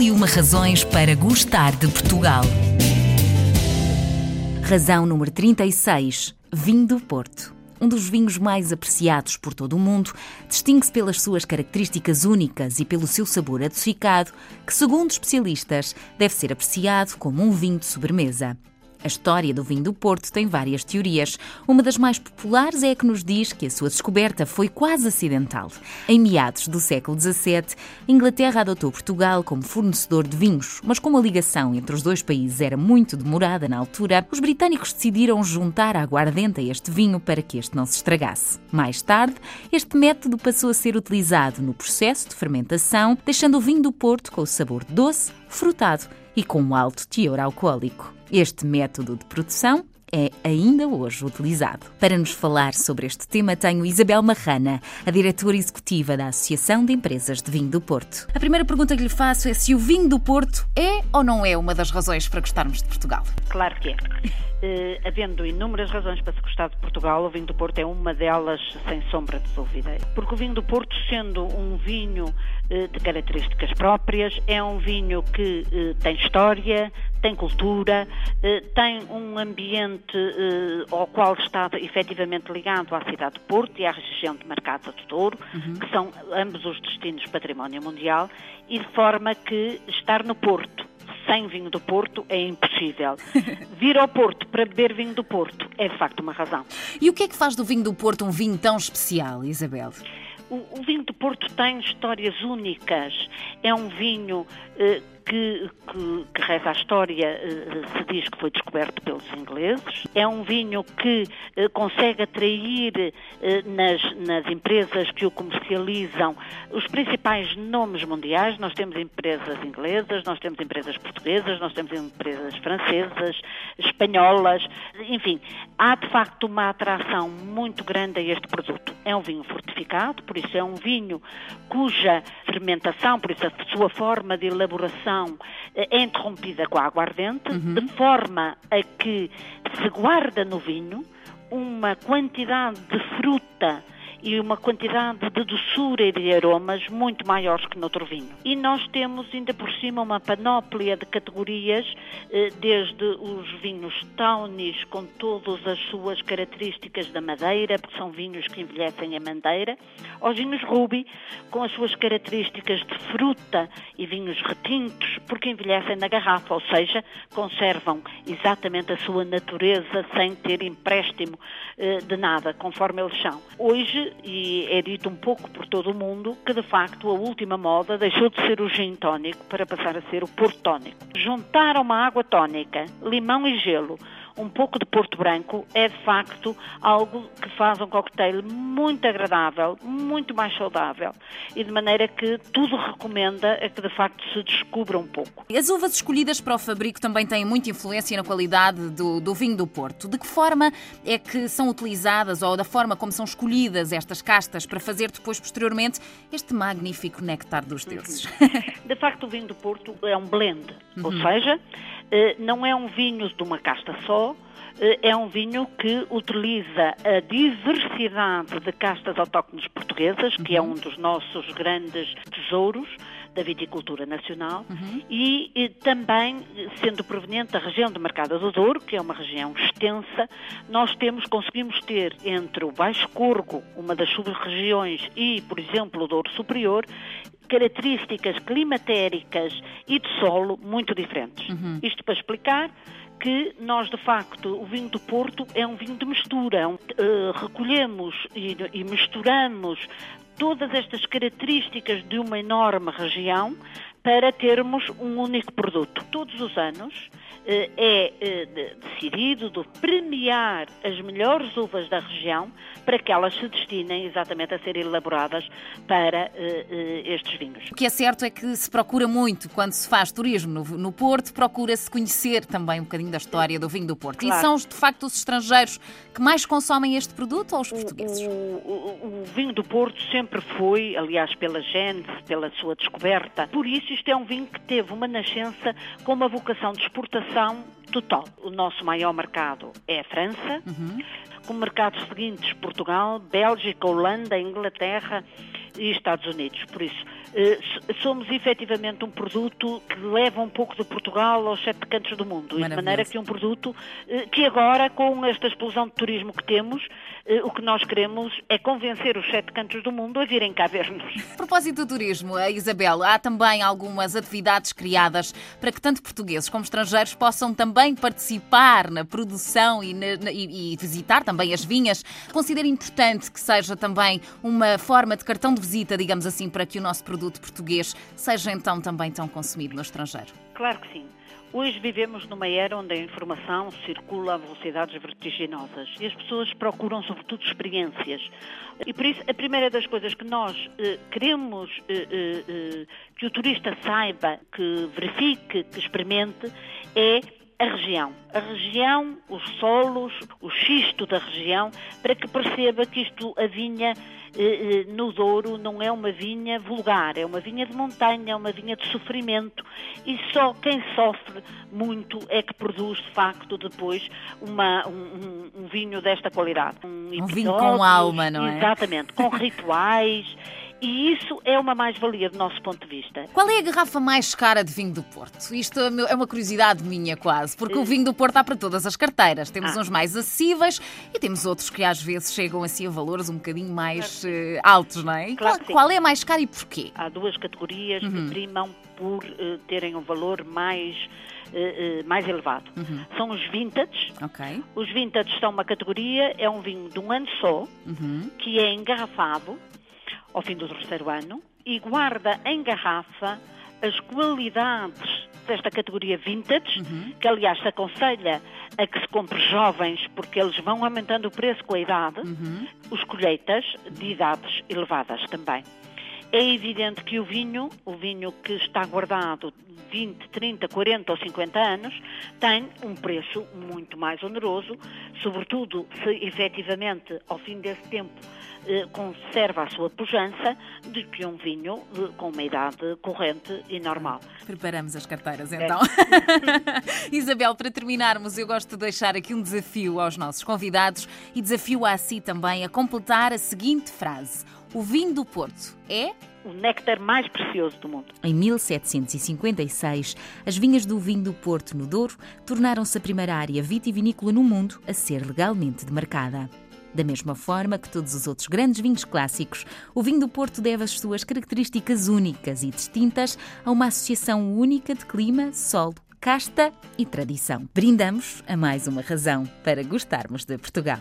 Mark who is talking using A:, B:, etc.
A: E uma razões para gostar de Portugal. Razão número 36. Vinho do Porto. Um dos vinhos mais apreciados por todo o mundo, distingue-se pelas suas características únicas e pelo seu sabor adocicado, que, segundo especialistas, deve ser apreciado como um vinho de sobremesa. A história do vinho do Porto tem várias teorias. Uma das mais populares é a que nos diz que a sua descoberta foi quase acidental. Em meados do século XVII, a Inglaterra adotou Portugal como fornecedor de vinhos, mas como a ligação entre os dois países era muito demorada na altura, os britânicos decidiram juntar a aguardente a este vinho para que este não se estragasse. Mais tarde, este método passou a ser utilizado no processo de fermentação, deixando o vinho do Porto com o sabor doce, frutado e com um alto teor alcoólico. Este método de produção é ainda hoje utilizado. Para nos falar sobre este tema, tenho Isabel Marrana, a diretora executiva da Associação de Empresas de Vinho do Porto. A primeira pergunta que lhe faço é se o vinho do Porto é ou não é uma das razões para gostarmos de Portugal?
B: Claro que é. Uh, havendo inúmeras razões para se gostar de Portugal, o vinho do Porto é uma delas, sem sombra de dúvida. Porque o vinho do Porto, sendo um vinho uh, de características próprias, é um vinho que uh, tem história, tem cultura, tem um ambiente ao qual está efetivamente ligado à cidade de Porto e à região de Marcada do Douro, uhum. que são ambos os destinos património mundial, e de forma que estar no Porto sem vinho do Porto é impossível. Vir ao Porto para beber vinho do Porto é de facto uma razão.
A: E o que é que faz do vinho do Porto um vinho tão especial, Isabel?
B: O, o vinho do Porto tem histórias únicas. É um vinho eh, que, que, que, reza a história, eh, se diz que foi descoberto pelos ingleses. É um vinho que eh, consegue atrair eh, nas, nas empresas que o comercializam os principais nomes mundiais. Nós temos empresas inglesas, nós temos empresas portuguesas, nós temos empresas francesas, espanholas, enfim, há de facto uma atração muito grande a este produto. É um vinho fortificado, por isso é um vinho cuja fermentação, por isso a sua forma de elaboração eh, é interrompida com a aguardente, uhum. de forma a que se guarda no vinho uma quantidade de fruta e uma quantidade de doçura e de aromas muito maiores que noutro vinho. E nós temos ainda por cima uma panóplia de categorias, eh, desde os vinhos tawnis com todas as suas características da madeira, porque são vinhos que envelhecem a madeira, aos vinhos ruby com as suas características de fruta e vinhos retintos, porque envelhecem na garrafa, ou seja, conservam exatamente a sua natureza sem ter empréstimo eh, de nada, conforme eles são. Hoje e é dito um pouco por todo o mundo, que de facto a última moda deixou de ser o gin tónico para passar a ser o porto tónico. Juntar uma água tónica, limão e gelo um pouco de Porto Branco é de facto algo que faz um cocktail muito agradável, muito mais saudável e de maneira que tudo recomenda a que de facto se descubra um pouco.
A: As uvas escolhidas para o fabrico também têm muita influência na qualidade do, do vinho do Porto. De que forma é que são utilizadas ou da forma como são escolhidas estas castas para fazer depois, posteriormente, este magnífico néctar dos deuses?
B: De facto, o vinho do Porto é um blend, uhum. ou seja, não é um vinho de uma casta só, eh, é um vinho que utiliza a diversidade de castas autóctones portuguesas, que é uhum. um dos nossos grandes tesouros da viticultura nacional, uhum. e, e, também, sendo proveniente da região de Mercado do Douro, que é uma região extensa, nós temos, conseguimos ter entre o Baixo Corgo, uma das sub-regiões, e, por exemplo, o Douro Superior, características climatéricas e de solo muito diferentes. Uhum. Isto para explicar que nós, de facto, o vinho do Porto é um vinho de mistura. Uh, recolhemos e, e misturamos todas estas características de uma enorme região para termos um único produto. Todos os anos eh, é eh, decidido de premiar as melhores uvas da região para que elas se destinem exatamente a serem elaboradas para eh, estes vinhos.
A: O que é certo é que se procura muito, quando se faz turismo no, no Porto, procura-se conhecer também um bocadinho da história do vinho do Porto. Claro. E são, de facto, os estrangeiros que mais consomem este produto ou os portugueses? O,
B: o, o vinho do Porto sempre foi, aliás, pela gente, pela sua descoberta. Por isso, isto é um vinho que teve uma nascença com uma vocação de exportação total. O nosso maior mercado é a França, uhum. com mercados seguintes Portugal, Bélgica, Holanda, Inglaterra e Estados Unidos. Por isso, somos efetivamente um produto que leva um pouco de Portugal aos sete cantos do mundo. De maneira que um produto eh, que agora, com esta explosão de turismo que temos, eh, o que nós queremos é convencer os sete cantos do mundo a virem cá ver-nos.
A: A propósito do turismo, Isabel, há também algumas atividades criadas para que tanto portugueses como estrangeiros possam também participar na produção e, na, e, e visitar também as vinhas. Considero importante que seja também uma forma de cartão de visita, digamos assim, para que o nosso produto português seja então também tão consumido no estrangeiro.
B: Claro que sim. Hoje vivemos numa era onde a informação circula a velocidades vertiginosas e as pessoas procuram, sobretudo, experiências. E por isso, a primeira das coisas que nós eh, queremos eh, eh, eh que o turista saiba, que verifique, que experimente, é a região. A região, os solos, o xisto da região, para que perceba que isto, a vinha eh, eh, no Douro, não é uma vinha vulgar, é uma vinha de montanha, é uma vinha de sofrimento e só quem sofre muito é que produz, de facto, depois uma, um, um vinho desta qualidade.
A: Um, um vinho com alma, não
B: é? Exatamente, com rituais. E isso é uma mais-valia do nosso ponto de vista.
A: Qual é a garrafa mais cara de vinho do Porto? Isto é uma curiosidade minha quase, porque o vinho do Porto há para todas as carteiras. Temos ah. uns mais acessíveis e temos outros que às vezes chegam assim a valores um bocadinho mais claro. uh, altos, não é? Claro qual, qual, é a mais cara e porquê?
B: Há duas categorias uhum. que primam por uh, terem um valor mais Uh, uh, mais elevado. Uhum. São os vintage.
A: Okay.
B: Os vintage são uma categoria, é um vinho de um ano só, uhum. que é engarrafado ao fim do terceiro ano e guarda em garrafa as qualidades desta categoria vintage, uhum. que aliás se aconselha a que se compre jovens porque eles vão aumentando o preço com a idade, uhum. os colheitas de idades elevadas também. É evidente que o vinho, o vinho que está guardado 20, 30, 40 ou 50 anos, tem um preço muito mais oneroso, sobretudo se efetivamente ao fim desse tempo conserva a sua pujança do que um vinho eh, com uma idade corrente e normal.
A: Preparamos as carteiras então. É. Isabel, para terminarmos, eu gosto de deixar aqui um desafio aos nossos convidados e desafio a si também a completar a seguinte frase: O vinho do Porto é
B: o néctar mais precioso do mundo.
A: Em 1756, as vinhas do vinho do Porto, no Douro, tornaram-se a primeira área vitivinícola no mundo a ser legalmente demarcada. Da mesma forma que todos os outros grandes vinhos clássicos, o vinho do Porto deve as suas características únicas e distintas a uma associação única de clima, solo, casta e tradição. Brindamos a mais uma razão para gostarmos de Portugal.